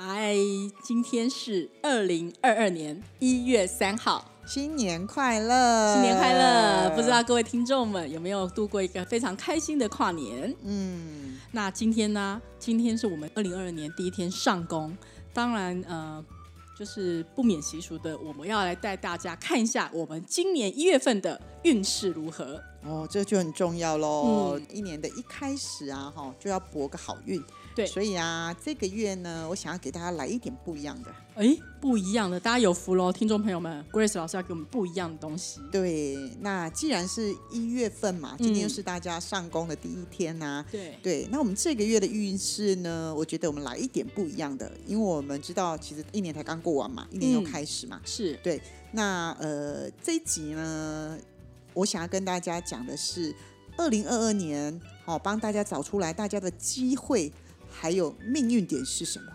嗨，今天是二零二二年一月三号，新年快乐！新年快乐！不知道各位听众们有没有度过一个非常开心的跨年？嗯，那今天呢？今天是我们二零二二年第一天上工，当然呃，就是不免习俗的，我们要来带大家看一下我们今年一月份的运势如何。哦，这就很重要喽。嗯一年的一开始啊，哈，就要博个好运。对。所以啊，这个月呢，我想要给大家来一点不一样的。哎，不一样的，大家有福喽，听众朋友们，Grace 老师要给我们不一样的东西。对，那既然是一月份嘛，今天又是大家上工的第一天呐、对，对，那我们这个月的运势呢，我觉得我们来一点不一样的，因为我们知道其实一年才刚过完嘛，一年又嗯。开始嘛。是。对，那呃这一集呢，我想要跟大家讲的是，二零二二年，好、帮大家找出来大家的机会还有命运点是什么。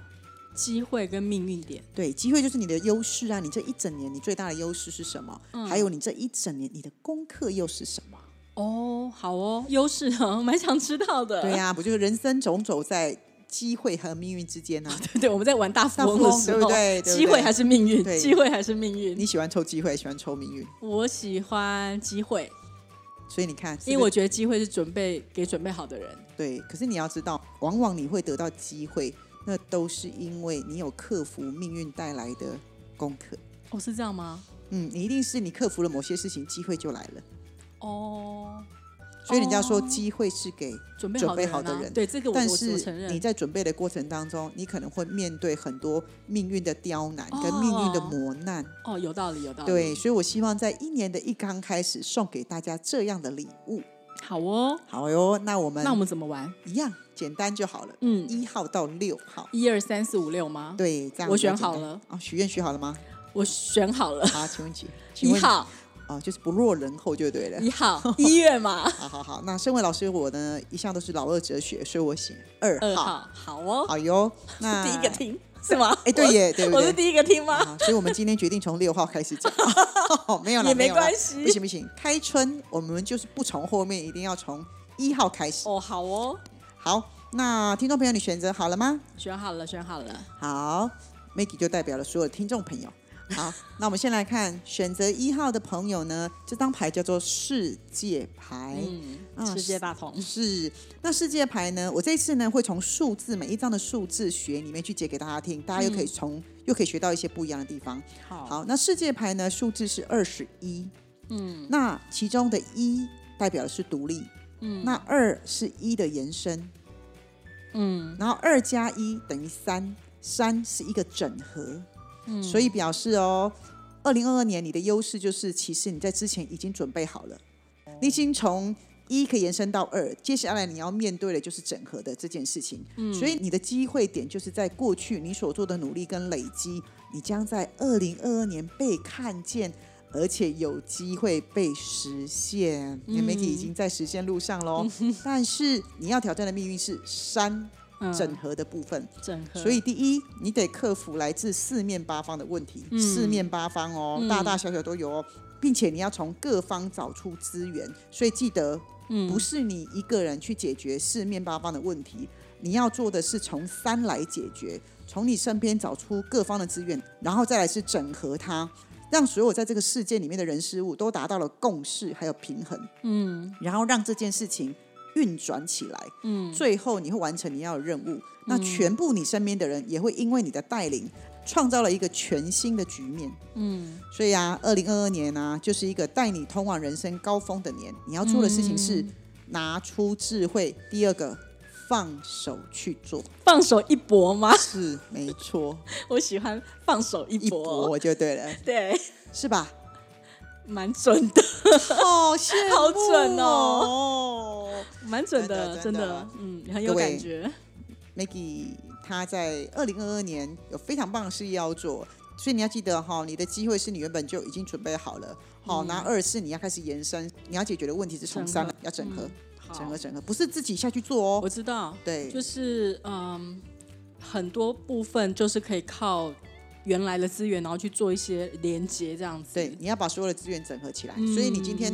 机会跟命运点。对，机会就是你的优势啊，你这一整年你最大的优势是什么？嗯还有你这一整年你的功课又是什么？哦，好哦，优势啊，蛮想知道的。对呀、不就是人生总走在机会和命运之间呢、啊？对对，我们在玩大富翁的时候，对不对机会还是命运？对机会还是命运？你喜欢抽机会，喜欢抽命运，我喜欢机会，所以你看，因为我觉得机会是准备给准备好的人。对，可是你要知道，往往你会得到机会，那都是因为你有克服命运带来的功课。哦，是这样吗？嗯，你一定是你克服了某些事情，机会就来了。哦，所以人家说哦机会是给准备准好的人、啊，备好的人对这个我承认你。在准备的过程当中，你可能会面对很多命运的刁难跟命运的哦磨难。哦，有道理，有道理。对，，所以我希望在一年的一刚开始送给大家这样的礼物。好哦。好哟，那我们那我们怎么玩？一样简单就好了。嗯，一号到六号，一二三四五六吗？，对，这样我选好了。哦，许愿许好了吗？我选好了。好，请问几？一号，哦，就是不落人后就对了。一号，一月嘛。好好好，那身为老师我呢，一向都是老二哲学，所以我写二号。二号，好哦。好哟，那第一个听是吗？哎，对耶，对不对？我是第一个听吗？啊，所以我们今天决定从六号开始讲，没有了，也没关系不行不行，开春我们就是不从后面，一定要从一号开始。哦，好哦，好，那听众朋友，你选择好了吗？选好了，选好了。好，Maggie 就代表了所有的听众朋友。好，那我们先来看选择一号的朋友呢，这张牌叫做世界牌。嗯，啊世界大同。是，那世界牌呢？我这次呢会从数字每一张的数字学里面去解给大家听，大家又可以从、又可以学到一些不一样的地方。好，好，那世界牌呢数字是二十一，嗯那其中的一代表的是独立，嗯那二是一的延伸，嗯然后二加一等于三，三是一个整合，嗯所以表示哦，二零二二年你的优势就是，其实你在之前已经准备好了，你已经从一可以延伸到二，接下来你要面对的就是整合的这件事情。嗯所以你的机会点就是在过去你所做的努力跟累积，你将在二零二二年被看见。而且有机会被实现，媒体已经在实现路上喽。但是你要挑战的命运是三嗯整合的部分，整合，所以第一，你得克服来自四面八方的问题，嗯。四面八方哦，嗯。大大小小都有哦，并且你要从各方找出资源。所以记得，嗯。不是你一个人去解决四面八方的问题，你要做的是从三来解决，从你身边找出各方的资源，然后再来是整合它。让所有在这个世界里面的人事物都达到了共识，还有平衡，嗯。然后让这件事情运转起来。嗯。最后你会完成你要的任务，那全部你身边的人也会因为你的带领，创造了一个全新的局面。嗯。所以啊，二零二二年呢、就是一个带你通往人生高峰的年。你要做的事情是嗯。拿出智慧，第二个放手去做，放手一搏吗？是没错，我喜欢放手一一搏，搏就对了，对，是吧？蛮准的，好羡慕 好准哦蛮准的，真的嗯，很有感觉。Maggie 他在二零二二年有非常棒的事业要做，所以你要记得哈，你的机会是你原本就已经准备好了。好，那二是你要开始延伸，你要解决的问题是从三整合要整合，整合整合，不是自己下去做哦我。知道，对，就是嗯，很多部分就是可以靠原来的资源，然后去做一些连接，这样子。对，你要把所有的资源整合起来。嗯所以你今天，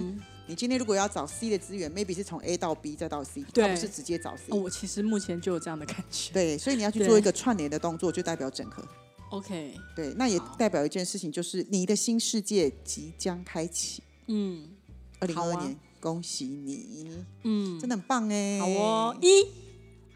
你今天如果要找 C 的资源，maybe 是从 A 到 B 再到 C，对。它不是直接找 C。哦，我其实目前就有这样的感觉。对，所以你要去做一个串联的动作，就代表整合。OK，对，那也代表一件事情，就是你的新世界即将开启。嗯。二零二二年，恭喜你，嗯，真的很棒哎！好哦，一。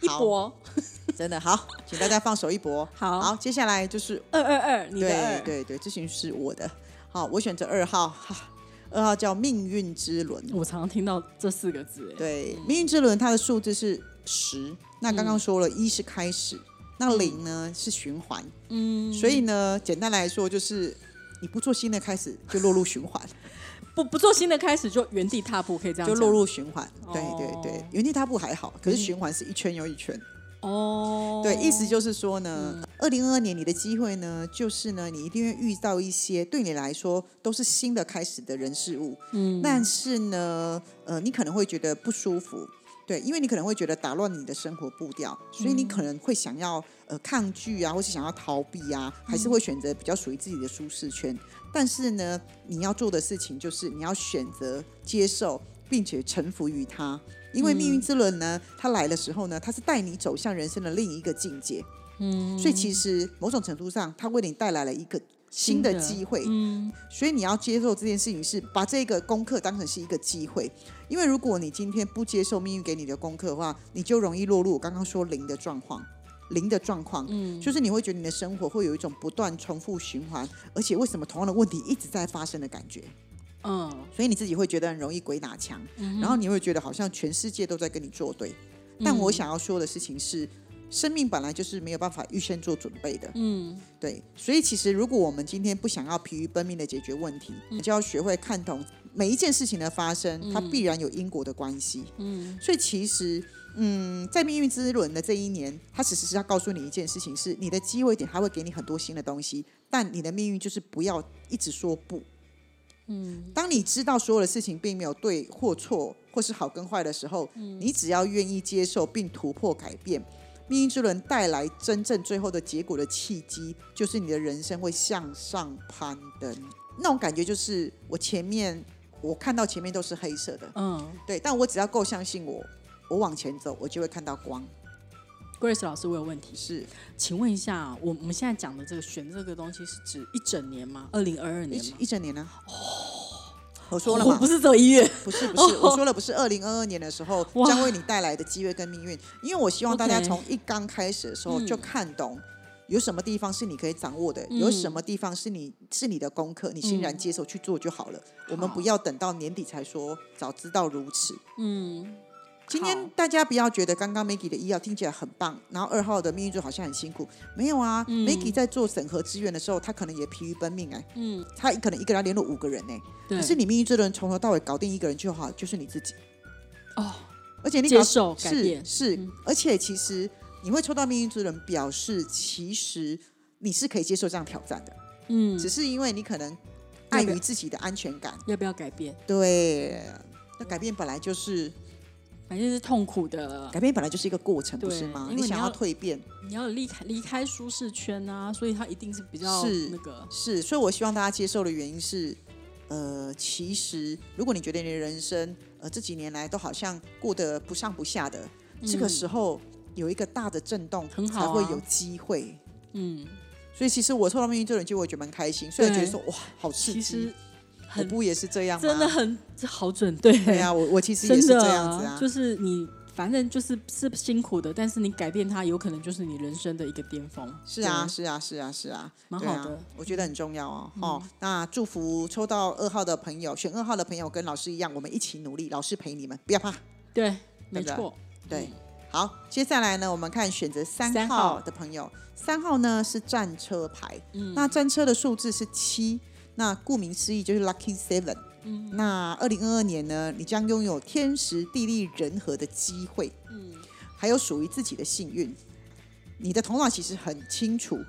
一好搏，真的好，请大家放手一搏。好。好，接下来就是二二二，你的对二，对对，这群是我的。好，我选择二号，哈二号叫命运之轮。我常常听到这四个字，哎，对，命运之轮它的数字是十。那刚刚说了，一是开始，那零呢是循环。嗯，所以呢，简单来说就是你不做新的开始，就落入循环，不不做新的开始就原地踏步，可以这样讲就落入循环。对哦对对，原地踏步还好，可是循环是一圈又一圈。哦，对，意思就是说呢，二零二二年你的机会呢，就是呢，你一定会遇到一些对你来说都是新的开始的人事物，嗯，但是呢，呃，你可能会觉得不舒服。对，因为你可能会觉得打乱你的生活步调，所以你可能会想要呃抗拒啊，或是想要逃避啊，还是会选择比较属于自己的舒适圈。但是呢，你要做的事情就是你要选择接受，并且臣服于它。因为命运之轮呢，它来的时候呢，它是带你走向人生的另一个境界。嗯，所以其实某种程度上，它为你带来了一个新的机会。嗯。所以你要接受这件事情是把这个功课当成是一个机会，因为如果你今天不接受命运给你的功课的话，你就容易落入我刚刚说零的状况。零的状况，嗯，就是你会觉得你的生活会有一种不断重复循环，而且为什么同样的问题一直在发生的感觉，嗯，所以你自己会觉得很容易鬼打墙，然后你会觉得好像全世界都在跟你作对。但我想要说的事情是，生命本来就是没有办法预先做准备的，嗯。对，所以其实如果我们今天不想要疲于奔命的解决问题，你就要学会看懂每一件事情的发生，它必然有因果的关系。嗯。所以其实，嗯，在命运之轮的这一年，它其实是要告诉你一件事情：是你的机会点，它会给你很多新的东西，但你的命运就是不要一直说不。嗯。当你知道所有的事情并没有对或错，或是好跟坏的时候，你只要愿意接受并突破改变，命运之轮带来真正最后的结果的契机，就是你的人生会向上攀登。那种感觉就是我前面我看到前面都是黑色的，嗯对，但我只要够相信我，我往前走，我就会看到光。，Grace 老师，我有问题，是请问一下，我我们现在讲的这个选这个东西是指一整年吗？二零二二年吗？一整年呢、我说了嘛，哦不是只有一月，不是不是，我 说了不是二零二二年的时候将为你带来的机遇跟命运，因为我希望大家从一刚开始的时候嗯就看懂。有什么地方是你可以掌握的？嗯有什么地方是你是你的功课？你欣然嗯接受去做就好了。我们不要等到年底才说，早知道如此。嗯，今天大家不要觉得刚刚 Maggie 的医药听起来很棒，然后二号的命运就好像很辛苦。没有啊、嗯。M a g g i e 在做审核资源的时候，他可能也疲于奔命哎、嗯，他可能一个人要联络五个人哎、对，可是你命运这轮从头到尾搞定一个人就好，就是你自己。哦，而且你搞接受改是变。是。嗯，而且其实你会抽到命运之轮，表示其实你是可以接受这样挑战的，嗯，只是因为你可能要碍于自己的安全感。要不要改变？对，那改变本来就是反正是痛苦的，改变本来就是一个过程，不是吗？你想要蜕变，你要离开离开舒适圈啊，所以它一定是比较是那个，是，所以我希望大家接受的原因是，呃，其实如果你觉得你的人生呃这几年来都好像过得不上不下的，这个嗯时候有一个大的震动，很好啊。才会有机会。嗯，所以其实我抽到命运这轮就我觉得蛮开心，虽然觉得说哇好刺其激很不也是这样吗？真的很这好准，对。对啊，我我其实也是这样子啊，就是你反正就是是辛苦的，但是你改变它，有可能就是你人生的一个巅峰。是啊，是啊，是啊，是啊，蛮好的，我觉得很重要哦。哦，那祝福抽到二号的朋友，选二号的朋友跟老师一样，我们一起努力，老师陪你们，不要怕。对，没错，对，好，接下来呢，我们看选择三号。的朋友，三号呢是战车牌，嗯。那战车的数字是七，那顾名思义就是 lucky seven。嗯。那二零二二年呢，你将拥有天时地利人和的机会，嗯。还有属于自己的幸运。你的头脑其实很清楚，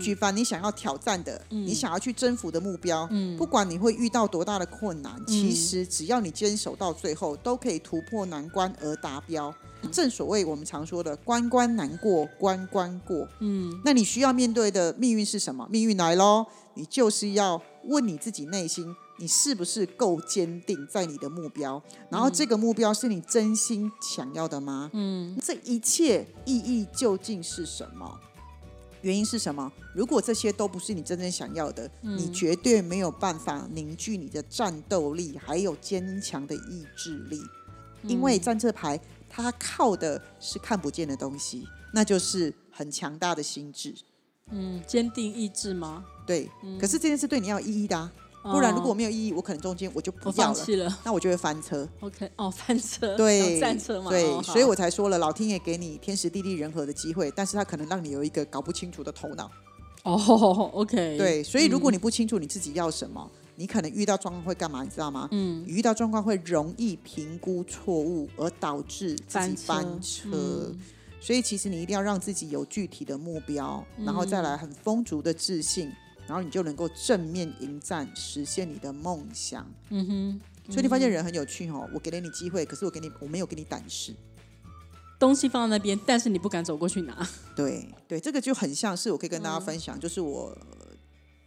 举凡你想要挑战的，嗯。你想要去征服的目标，嗯。不管你会遇到多大的困难，其实只要你坚守到最后，都可以突破难关而达标。正所谓我们常说的“关关难过关关过”，嗯。那你需要面对的命运是什么？命运来喽，你就是要问你自己内心，你是不是够坚定在你的目标？然后这个目标是你真心想要的吗？嗯这一切意义究竟是什么？原因是什么？如果这些都不是你真正想要的，你绝对没有办法凝聚你的战斗力，还有坚强的意志力。因为战这牌，它靠的是看不见的东西，那就是很强大的心智。嗯，坚定意志吗？对，可是这件事对你要有意义的、啊，不然如果没有意义，我可能中间我就不要了，放弃了那我就会翻车。，OK，哦，翻车，对，车嘛，对，哦所以我才说了，老天爷给你天时地利人和的机会，但是他可能让你有一个搞不清楚的头脑。哦，OK，对，所以如果嗯你不清楚你自己要什么，你可能遇到状况会干嘛？你知道吗？嗯遇到状况会容易评估错误，而导致自己翻车翻车。嗯所以其实你一定要让自己有具体的目标，然后再来很丰足的自信，然后你就能够正面迎战，实现你的梦想。嗯哼，所以你发现人很有趣哦，我给了你机会，可是我给你我没有给你胆识。东西放在那边，但是你不敢走过去拿，对对，这个就很像是我可以跟大家嗯。分享，就是我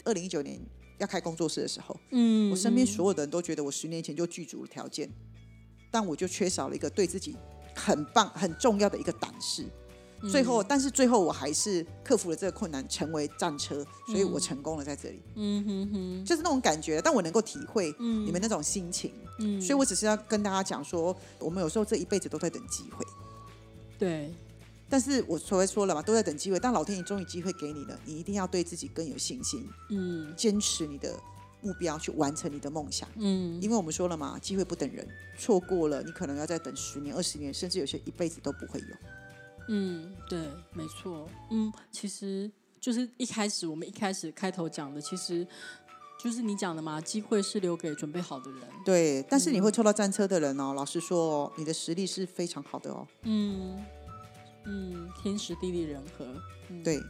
二零一九年要开工作室的时候，嗯，我身边嗯。所有的人都觉得我十年前就具足了条件，但我就缺少了一个对自己很棒、很重要的一个胆识。最后，但是最后我还是克服了这个困难，成为战车，所以我成功了在这里，嗯哼哼，就是那种感觉。但我能够体会嗯你们那种心情，嗯，所以我只是要跟大家讲说，我们有时候这一辈子都在等机会。对，但是我所谓说了嘛，都在等机会。但老天爷终于机会给你了，你一定要对自己更有信心，嗯坚持你的目标，去完成你的梦想。嗯因为我们说了嘛，机会不等人，错过了，你可能要再等十年、二十年，甚至有些一辈子都不会有。嗯，对，没错，嗯，其实就是一开始我们一开始开头讲的，其实就是你讲的嘛，机会是留给准备好的人，对，但是你会抽到战车的人哦，老实说哦，你的实力是非常好的哦。嗯嗯，天时地利人和，嗯，对，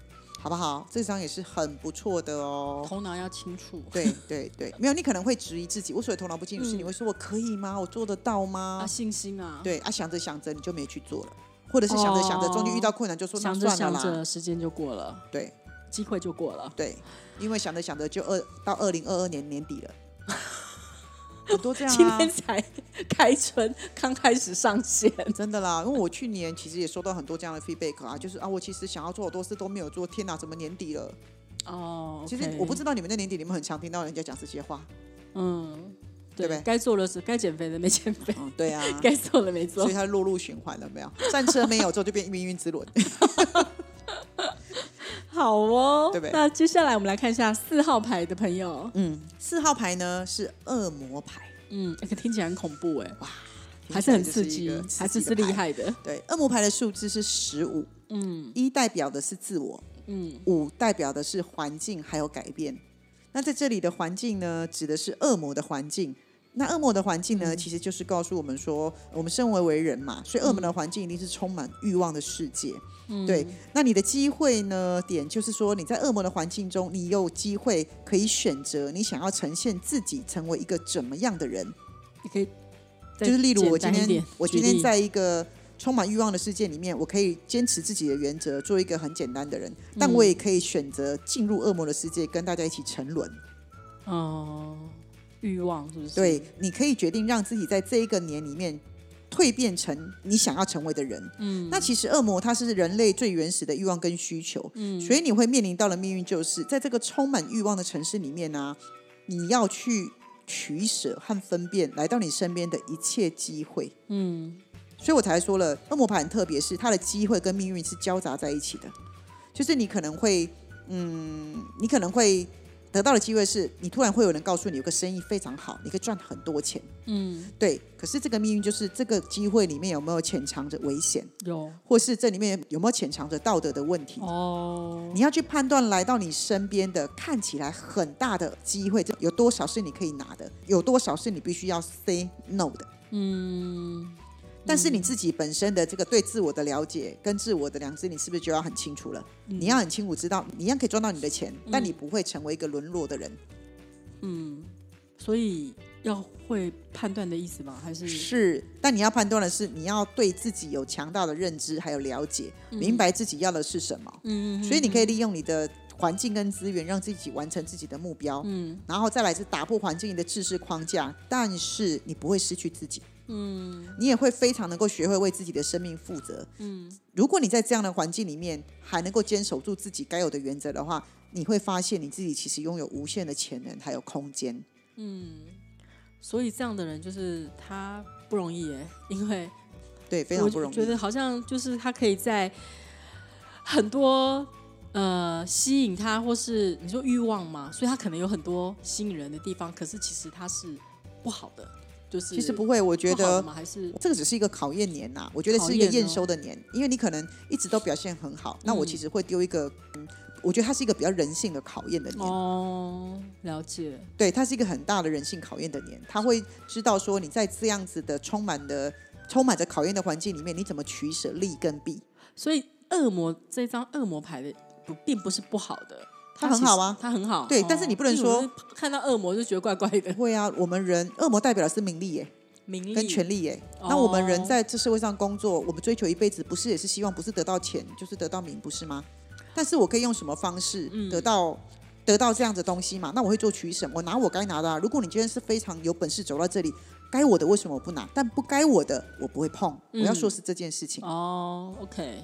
好不好？这张也是很不错的哦。头脑要清楚，对对对，没有你可能会质疑自己，我所谓头脑不清楚是嗯你会说我可以吗？我做得到吗？啊，信心啊，，对啊，想着想着你就没去做了，或者是想着想着终于遇到困难就说那想着想算了啦。着时间就过了，对机会就过了，对，因为想着想着就二到二零二二年年底了，很多这样啊。今天。才开春，刚开始上线，真的啦，因为我去年其实也收到很多这样的 feedback 啊，就是啊，我其实想要做好多事都没有做，天哪，怎么年底了？哦，其实我不知道你们在年底，你们很常听到人家讲这些话，嗯，对不对？该做的是该减肥的没减肥，嗯，对啊，该做的没做。所以，它落入循环了没有？战车没有之后就变命运之轮，好哦，对不对那接下来我们来看一下四号牌的朋友，嗯，四号牌呢是恶魔牌，嗯，这个听起来很恐怖哎，哇，还是很刺激还是是厉。害的，对，恶魔牌的数字是十五，嗯一代表的是自我，嗯五代表的是环境还有改变。那在这里的环境呢，指的是恶魔的环境。那恶魔的环境呢，其实就是告诉我们说，我们身为为人嘛，所以恶魔的环境一定是充满欲望的世界。嗯，对，那你的机会呢？点就是说，你在恶魔的环境中，你有机会可以选择你想要呈现自己成为一个怎么样的人。你可以就是例如我今天我今天在一个充满欲望的世界里面，我可以坚持自己的原则，做一个很简单的人，但我也可以选择进入恶魔的世界，跟大家一起沉沦。哦，欲望是不是？对，你可以决定让自己在这一个年里面蜕变成你想要成为的人。嗯，那其实恶魔它是人类最原始的欲望跟需求，嗯所以你会面临到的命运就是在这个充满欲望的城市里面呢、你要去取舍和分辨来到你身边的一切机会。嗯所以我才说了，恶魔牌很特别，是它的机会跟命运是交杂在一起的。就是你可能会，嗯，你可能会得到的机会是，你突然会有人告诉你有个生意非常好，你可以赚很多钱，嗯，对。可是这个命运就是这个机会里面有没有潜藏着危险，有或是这里面有没有潜藏着道德的问题？哦，你要去判断来到你身边的看起来很大的机会，有多少是你可以拿的，有多少是你必须要 say no 的。嗯但是你自己本身的这个对自我的了解跟自我的良知，你是不是就要很清楚了？嗯你要很清楚知道，你一样可以赚到你的钱，但你不会成为一个沦落的人。嗯所以要会判断的意思吗？还是是，但你要判断的是，你要对自己有强大的认知还有了解，明白自己要的是什么。嗯所以你可以利用你的环境跟资源，让自己完成自己的目标。嗯然后再来是打破环境的制式框架，但是你不会失去自己。嗯你也会非常能够学会为自己的生命负责。嗯如果你在这样的环境里面还能够坚守住自己该有的原则的话，你会发现你自己其实拥有无限的潜能还有空间。嗯，所以这样的人就是他不容易耶，因为对，非常不容易。我觉得好像就是他可以在很多呃吸引他，或是你说欲望嘛，所以他可能有很多吸引人的地方，可是其实他是不好的，就是其实不会，我觉得这个只是一个考验年呐、我觉得是一个验收的年，因为你可能一直都表现很好，那我其实会丢一个，嗯，我觉得它是一个比较人性的考验的年，哦，了解，对，它是一个很大的人性考验的年，他会知道说你在这样子的充满的充满着考验的环境里面，你怎么取舍利跟弊，所以恶魔这张恶魔牌的不并不是不好的。它很好啊其实它很好。对但是你不能说看到恶魔就觉得怪怪的，会啊，我们人恶魔代表的是名利耶，名利跟权力耶。哦那我们人在这社会上工作，我们追求一辈子，不是也是希望不是得到钱，就是得到名，不是吗？但是我可以用什么方式嗯得到、得到这样的东西嘛？那我会做取舍，我拿我该拿的、啊。如果你今天是非常有本事走到这里，该我的为什么我不拿？但不该我的我不会碰。我要说是这件事情。哦，OK，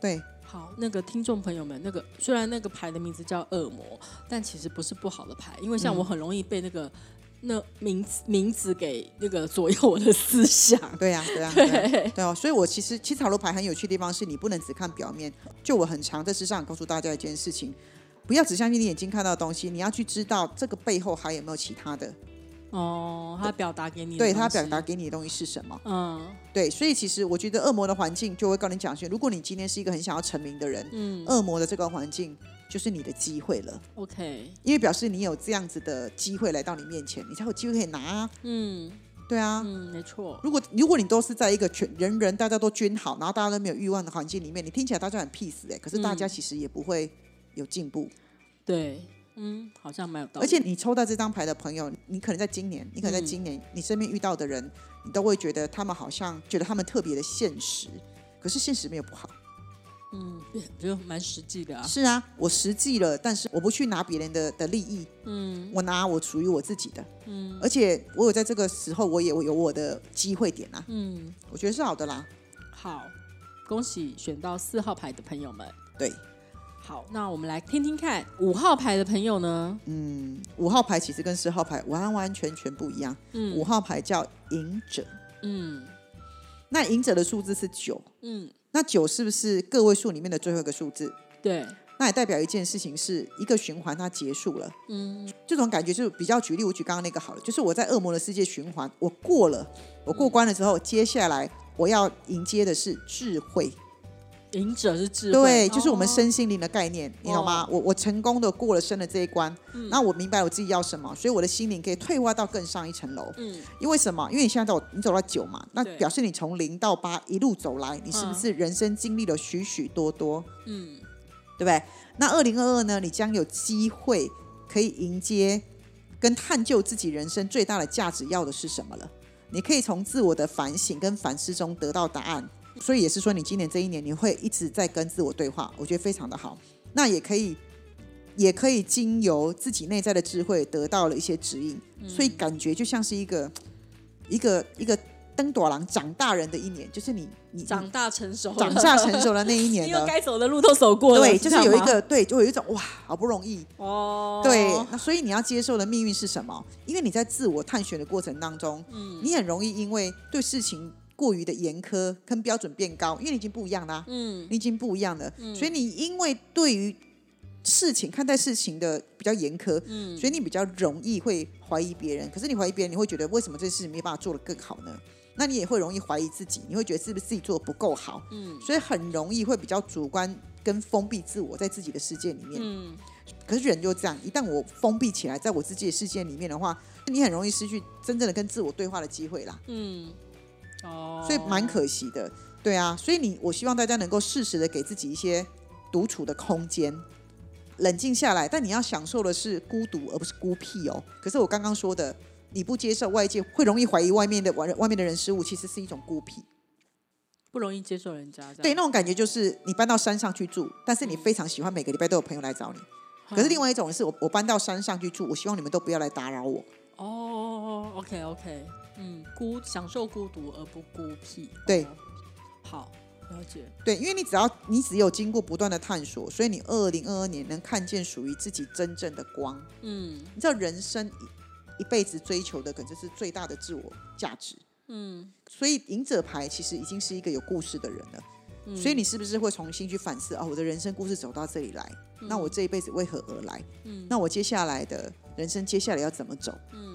对，好，那个听众朋友们，那个虽然那个牌的名字叫恶魔，但其实不是不好的牌，因为像我很容易被那个、那名字名字给那个左右我的思想。对呀、对呀、对呀、对哦。所以我其实其实塔罗牌很有趣的地方是你不能只看表面。就我很常在世上告诉大家一件事情。不要只相信你眼睛看到的东西，你要去知道这个背后还有没有其他的。哦，他表达给你对他表达，给你的东西是什么？嗯。对，所以其实我觉得恶魔的环境就会告诉你讲说，如果你今天是一个很想要成名的人，嗯。恶魔的这个环境就是你的机会了，，OK，因为表示你有这样子的机会来到你面前，你才有机会可以拿啊。嗯。对啊，嗯，没错，如果如果你都是在一个全人人大家都均好，然后大家都没有欲望的环境里面，你听起来大家很 peace 哎、可是大家嗯。其实也不会有进步。对，嗯，好像蛮有道理。而且你抽到这张牌的朋友，你可能在今年，你可能在嗯今年、你身边遇到的人，你都会觉得他们好像觉得他们特别的现实，可是现实没有不好。嗯，就蛮实际的啊。是啊，我实际了，但是我不去拿别人的的利益，嗯我拿我属于我自己的，嗯而且我有在这个时候，我也有我的机会点啊，嗯，我觉得是好的啦。好，恭喜选到四号牌的朋友们。对，好，那我们来听听看五号牌的朋友呢？嗯，五号牌其实跟四号牌完完全全不一样。嗯。五号牌叫赢者，嗯。那赢者的数字是九，嗯，那九是不是个位数里面的最后一个数字？对，那也代表一件事情是一个循环它结束了，嗯。这种感觉就是比较举例，我举刚刚那个好了，就是我在恶魔的世界循环，我过了，我过关了之后，接下来我要迎接的是智慧，赢者是智慧，对，就是我们哦身心灵的概念，你懂吗？我我成功的过了生的这一关，嗯那我明白我自己要什么，所以我的心灵可以退化到更上一层楼。嗯因为什么？因为你现在走，你走到九嘛，那表示你从零到八一路走来，你是不是人生经历了许许多多，嗯对不对？那二零二二呢，你将有机会可以迎接跟探究自己人生最大的价值要的是什么了。你可以从自我的反省跟反思中得到答案，所以也是说，你今年这一年你会一直在跟自我对话，我觉得非常的好。那也可以，也可以经由自己内在的智慧得到了一些指引，所以感觉就像是一个一个一个登朵郎长大人的一年，就是你你长大成熟了，长大成熟的那一年因为。该走的路都走过了，对，就是有一个对，就有一种哇，好不容易。哦，对，那所以你要接受的命运是什么？因为你在自我探寻的过程当中，嗯你很容易因为对事情过于的严苛跟标准变高，因为你已经不一样啦、嗯你已经不一样了，所以你因为对于事情看待事情的比较严苛，嗯所以你比较容易会怀疑别人。可是你怀疑别人，你会觉得为什么这件事情没有办法做得更好呢？那你也会容易怀疑自己，你会觉得是不是自己做的不够好，嗯所以很容易会比较主观跟封闭自我在自己的世界里面。嗯可是人就这样，一旦我封闭起来，在我自己的世界里面的话，你很容易失去真正的跟自我对话的机会啦。嗯哦，所以蛮可惜的。对啊，所以你我希望大家能够适时的给自己一些独处的空间，冷静下来。但你要享受的是孤独，而不是孤僻哦。可是我刚刚说的，你不接受外界，会容易怀疑外面的外外面的人事物，其实是一种孤僻。不容易接受人家。对，那种感觉就是你搬到山上去住，但是你非常喜欢每个礼拜都有朋友来找你。可是另外一种是我我搬到山上去住，我希望你们都不要来打扰我。哦，OK OK，嗯，孤享受孤独而不孤僻。对哦好了解。对，因为你只要你只有经过不断的探索，所以你二零二二年能看见属于自己真正的光。嗯你知道人生一一辈子追求的，可能就是最大的自我价值。嗯所以赢者牌其实已经是一个有故事的人了。嗯所以你是不是会重新去反思啊？我的人生故事走到这里来，那我这一辈子为何而来？嗯那我接下来的人生接下来要怎么走？嗯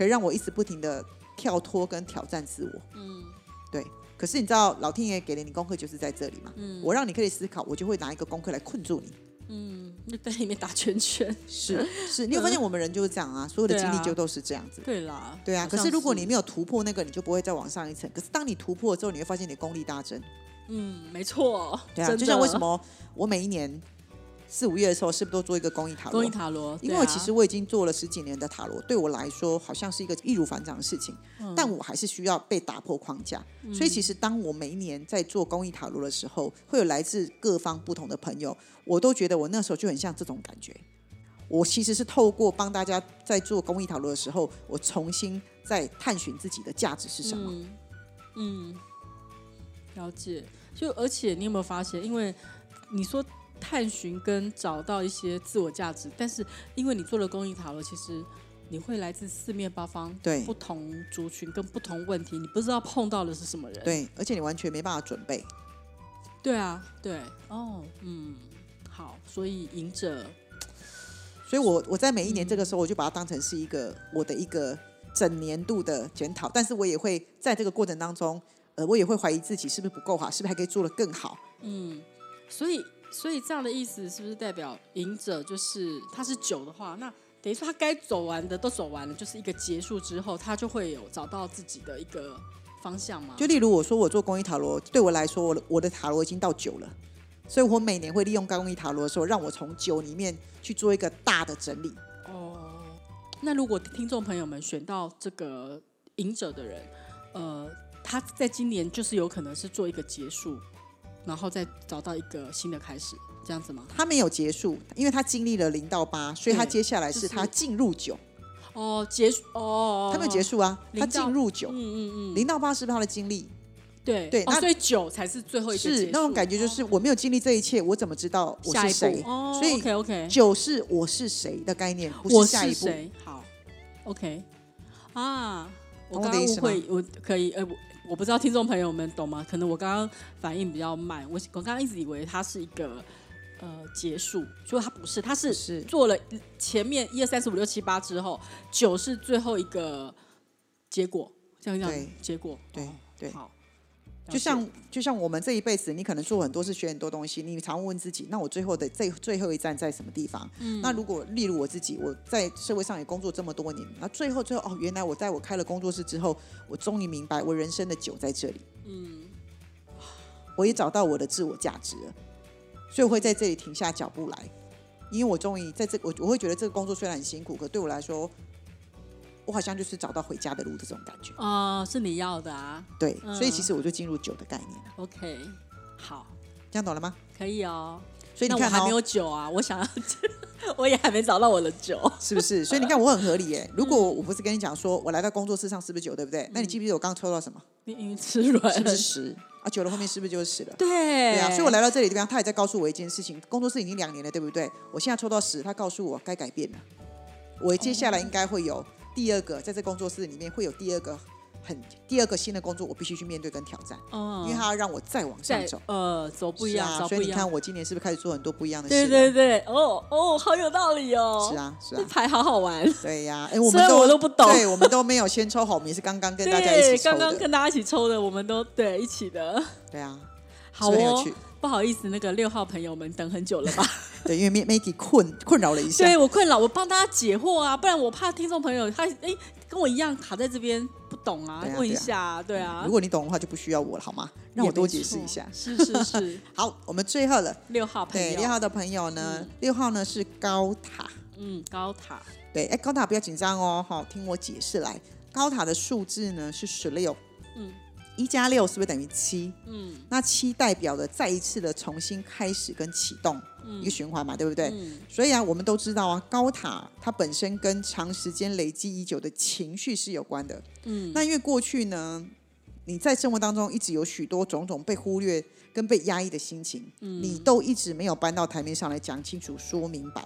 可以让我一直不停的跳脱跟挑战自我。嗯对，可是你知道老天爷给了你功课就是在这里嘛？嗯我让你可以思考，我就会拿一个功课来困住你。嗯，就在里面打圈圈。是 是，你有发现我们人就是这样啊，所有的经历就都是这样子。对啦，对啊，可是如果你没有突破那个，你就不会再往上一层。可是当你突破之后，你会发现你的功力大增。嗯，没错，对啊，就像为什么我每一年四五月的时候，是不是都做一个公益塔罗？公益塔罗？因为其实我已经做了十几年的塔罗，对我来说好像是一个易如反掌的事情，嗯但我还是需要被打破框架。所以其实当我每一年在做公益塔罗的时候，会有来自各方不同的朋友，我都觉得我那时候就很像这种感觉。我其实是透过帮大家在做公益塔罗的时候，我重新在探寻自己的价值是什么。嗯嗯，了解。就而且你有没有发现，因为你说探寻跟找到一些自我价值，但是因为你做了公益塔罗，其实你会来自四面八方，对不同族群跟不同问题，你不知道碰到的是什么人。对，而且你完全没办法准备。对啊，对，哦，嗯，好，所以赢者，所以我我在每一年这个时候，我就把它当成是一个我的一个整年度的检讨，但是我也会在这个过程当中，呃，我也会怀疑自己是不是不够好，是不是还可以做得更好。嗯，所以所以这样的意思是不是代表赢者就是他是九的话，那等于说他该走完的都走完了，就是一个结束之后，他就会有找到自己的一个方向吗？就例如我说我做公益塔罗，对我来说，我的我的塔罗已经到九了，所以我每年会利用公益塔罗的时候，让我从九里面去做一个大的整理。哦，那如果听众朋友们选到这个赢者的人，呃，他在今年就是有可能是做一个结束，然后再找到一个新的开始，这样子吗？他没有结束，因为他经历了零到八，所以他接下来是是他进入九，哦，结束哦，他没有结束啊，他进入九，嗯嗯嗯，零到八是不是他的经历？对对那哦，所以九才是最后一个是那种感觉，就是我没有经历这一切，我怎么知道我是谁？所以 OK OK，九是我是谁的概念，不我是下一步。谁？好，OK 啊，我刚刚误会，我可以呃，我我不知道听众朋友们懂吗？可能我刚刚反应比较慢，我我刚刚一直以为它是一个呃结束，结果它不是，它是是。做了前面一二三四五六七八之后，九是最后一个结果，这样这样结果，对哦对好，了就像就像我们这一辈子，你可能做很多事，学很多东西，你常问自己，那我最后的最最后一站在什么地方？嗯。那如果例如我自己，我在社会上也工作这么多年，那最后最后哦，原来我在我开了工作室之后，我终于明白我人生的酒在这里，嗯。我也找到我的自我价值了，所以我会在这里停下脚步来，因为我终于在这我我会觉得这个工作虽然很辛苦，可对我来说，我好像就是找到回家的路的这种感觉。哦、是你要的啊对，嗯所以其实我就进入酒的概念了，，OK，好，这样懂了吗？可以哦。所以你看、哦，我还没有酒啊，我想要，我也还没找到我的酒。是不是？所以你看我很合理耶。如果我不是跟你讲说我来到工作室上是不是酒，对不对？那你记不记得我刚刚抽到什么？你你吃软是不是十？啊，酒的后面是不是就是十了？对对啊，所以我来到这里地方，他也在告诉我一件事情：工作室已经两年了，对不对？我现在抽到十，他告诉我该改变了。我接下来应该会有第二个，在这工作室里面会有第二个很第二个新的工作，我必须去面对跟挑战，嗯，因为他要让我再往上走。呃走不一样。所以你看，我今年是不是开始做很多不一样的事对了？对对，哦哦，好有道理哦。是，啊，是啊，这牌好好玩。对呀、哎，我们都我都不懂对我们都没有先抽好，我们也是刚刚跟大家一，起抽的，刚刚跟大家一起抽的，我们都对一起的。对啊，好哦是不是很有趣，不好意思，那个六号朋友们等很久了吧？对，因为 Maggie 困困扰了一下，对我困扰，我帮大家解惑啊，不然我怕听众朋友他哎跟我一样卡在这边不懂啊，问一下啊，对啊。如果你懂的话，就不需要我了，好吗？让我多解释一下。是是是，好，我们最后了，六号朋对，友，六号的朋友呢，六号呢是高塔，嗯，高塔，对，哎，高塔不要紧张哦，好，听我解释来。高塔的数字呢是十六，嗯，一加六是不是等于七？嗯那七代表的再一次的重新开始跟启动、一个循环嘛，对不对？嗯所以啊，我们都知道啊，高塔它本身跟长时间累积已久的情绪是有关的。嗯那因为过去呢，你在生活当中一直有许多种种被忽略跟被压抑的心情，嗯你都一直没有搬到台面上来讲清楚、说明白。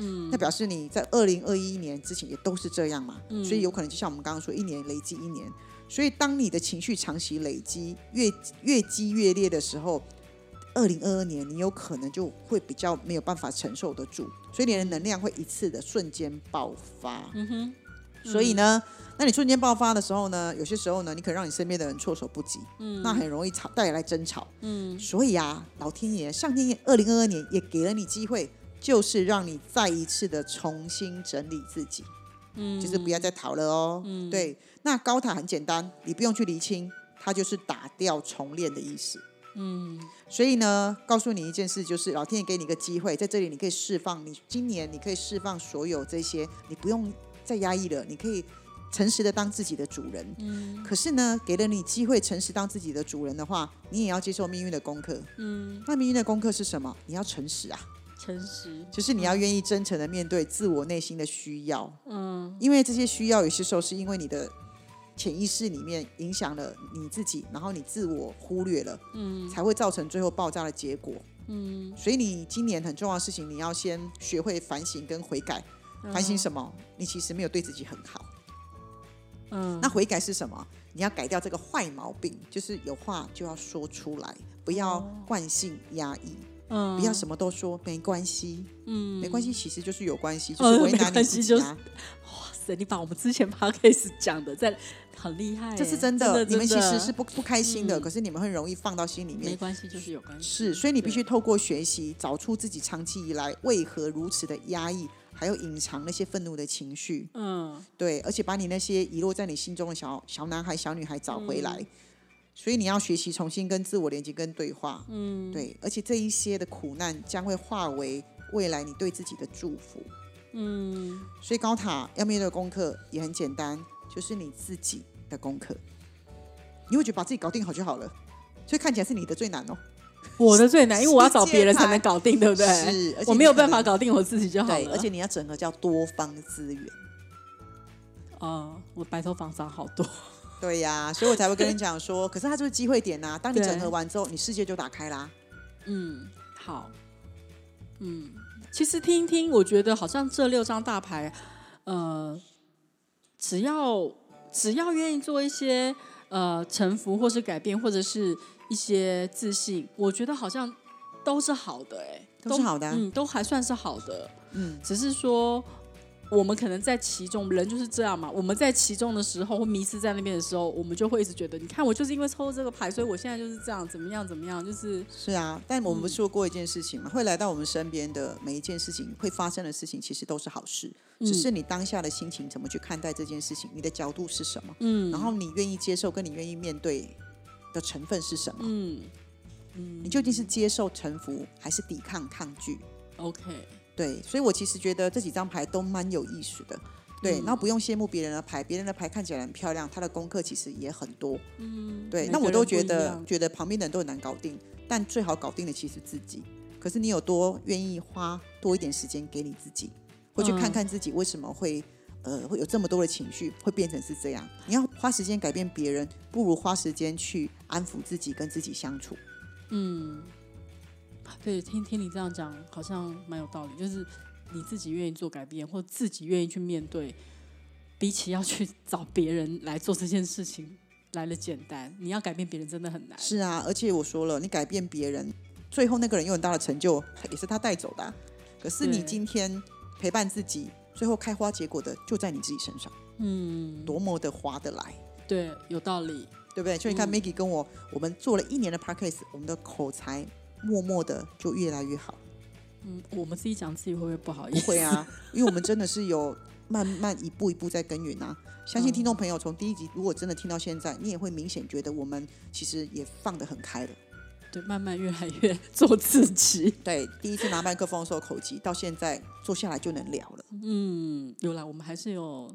嗯那表示你在二零二一年之前也都是这样嘛，嗯所以有可能就像我们刚刚说，一年累积一年。所以当你的情绪长期累积，越越积越烈的时候，二零二二年你有可能就会比较没有办法承受得住，所以你的能量会一次的瞬间爆发。嗯哼，所以呢，那你瞬间爆发的时候呢，有些时候呢，你可能让你身边的人措手不及，嗯那很容易吵带来争吵。嗯所以啊，老天爷、上天爷，二零二二年也给了你机会，就是让你再一次的重新整理自己，嗯，就是不要再逃了哦。嗯对，那高塔很简单，你不用去厘清，它就是打掉重练的意思。嗯所以呢，告诉你一件事，就是老天爷给你一个机会，在这里你可以释放你今年你可以释放所有这些，你不用再压抑了，你可以诚实的当自己的主人。嗯可是呢，给了你机会诚实当自己的主人的话，你也要接受命运的功课。嗯，那命运的功课是什么？你要诚实啊，诚实，就是你要愿意真诚的面对自我内心的需要，嗯因为这些需要有些时候是因为你的潜意识里面影响了你自己，然后你自我忽略了，嗯才会造成最后爆炸的结果。嗯，所以你今年很重要的事情，你要先学会反省跟悔改。反省什么？你其实没有对自己很好。嗯，那悔改是什么？你要改掉这个坏毛病，就是有话就要说出来，不要哦惯性压抑，嗯不要什么都说没关系，嗯。没关系，其实就是有关系，呃就是为难自己啊。哇塞，你把我们之前 podcast 讲的在很厉害耶，这是真的，的，你们其实是不不开心的，嗯。可是你们很容易放到心里面。没关系，就是有关系，是，所以你必须透过学习，找出自己长期以来为何如此的压抑，还有隐藏那些愤怒的情绪。嗯。对，而且把你那些遗落在你心中的小小男孩、小女孩找回来。嗯所以你要学习重新跟自我连接、跟对话。嗯，对，而且这一些的苦难将会化为未来你对自己的祝福。嗯所以高塔要面对的功课也很简单，就是你自己的功课。你会觉得把自己搞定好就好了，所以看起来是你的最难哦。我的最难，因为我要找别人才能搞定，对不对？是，我没有办法搞定我自己就好对，了。而且你要整合叫多方资源。呃，我白头发长好多，对呀、所以我才会跟你讲说，可是它就是机会点呐、当你对整合完之后，你世界就打开啦。嗯，好，嗯，其实听一听，我觉得好像这六张大牌，呃，只要只要愿意做一些呃臣服，或是改变，或者是一些自信，我觉得好像都是好的、哎，都是好的啊。嗯，都还算是好的，嗯，只是说。我们可能在其中，人就是这样嘛。我们在其中的时候，或迷失在那边的时候，我们就会一直觉得，你看我就是因为抽这个牌，所以我现在就是这样，怎么样怎么样，就是是啊，但我们不是说过一件事情嘛，会来到我们身边的每一件事情，会发生的事情，其实都是好事，只是你当下的心情怎么去看待这件事情，你的角度是什么，嗯，然后你愿意接受跟你愿意面对的成分是什么，嗯嗯你究竟是接受臣服还是抵抗抗拒？，OK，对，所以我其实觉得这几张牌都蛮有意思的。对，嗯然后不用羡慕别人的牌，别人的牌看起来很漂亮，他的功课其实也很多。嗯，对，那我都觉得觉得旁边的人都很难搞定，但最好搞定的其实自己。可是你有多愿意花多一点时间给你自己，或去看嗯看自己为什么会、呃会有这么多的情绪，会变成是这样？你要花时间改变别人，不如花时间去安抚自己，跟自己相处。嗯，对，听听你这样讲，好像蛮有道理。就是你自己愿意做改变，或自己愿意去面对，比起要去 找别人来做这件事情来的简单。你要改变别人真的很难。是啊，而且我说了，你改变别人，最后那个人有很大的成就，也是他带走的啊、可是你今天陪伴自己，最后开花结果的就在你自己身上，嗯，多么的划得来。对，有道理。对不对？所以你看嗯，Maggie 跟我，我们做了一年的 podcast，我们的口才默默的就越来越好。嗯，我们自己讲自己会不会不好意思？不会啊，因为我们真的是有慢慢一步一步在耕耘啊。相信听众朋友从第一集如果真的听到现在，你也会明显觉得我们其实也放得很开了。对，慢慢越来越做自己。对，第一次拿麦克风的时候口急，到现在坐下来就能聊了。嗯，有啦，我们还是有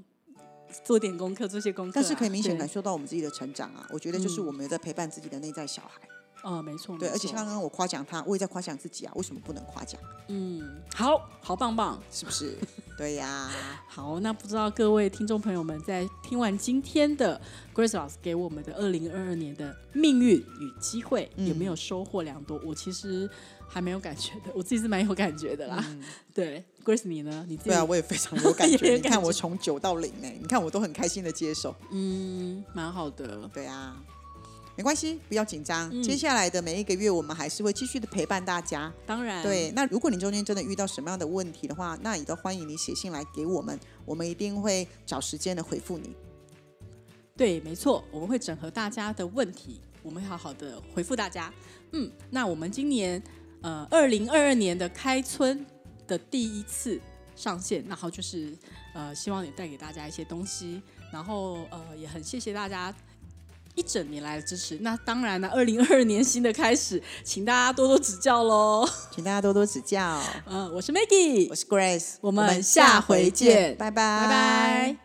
做点功课，做些功课啊、但是可以明显感受到我们自己的成长啊！我觉得就是嗯我们有在陪伴自己的内在小孩。哦，没错，对，而且刚刚我夸奖他，我也在夸奖自己啊！为什么不能夸奖？嗯，好好棒棒。是不是？对呀，好，那不知道各位听众朋友们在听完今天的 Grace 老师给我们的二零二二年的命运与机会，嗯有没有收获良多？我其实还没有感觉的，我自己是蛮有感觉的啦。对，Grace 你呢？你自己对啊，我也非常有感也觉。你看我从九到零呢，你看我都很开心的接受。嗯，蛮好的。对啊，没关系，不要紧张。嗯接下来的每一个月，我们还是会继续的陪伴大家。当然，对，那如果你中间真的遇到什么样的问题的话，那也都欢迎你写信来给我们，我们一定会找时间的回复你。对，没错，我们会整合大家的问题，我们会好好的回复大家。嗯，那我们今年呃二零二二年的开春的第一次上线，然后就是呃希望也带给大家一些东西，然后呃也很谢谢大家。一整年来的支持，那当然了，二零二二年新的开始，请大家多多指教喽。请大家多多指教。嗯、我是 Maggie，我是 Grace，我们下回见拜拜，拜拜。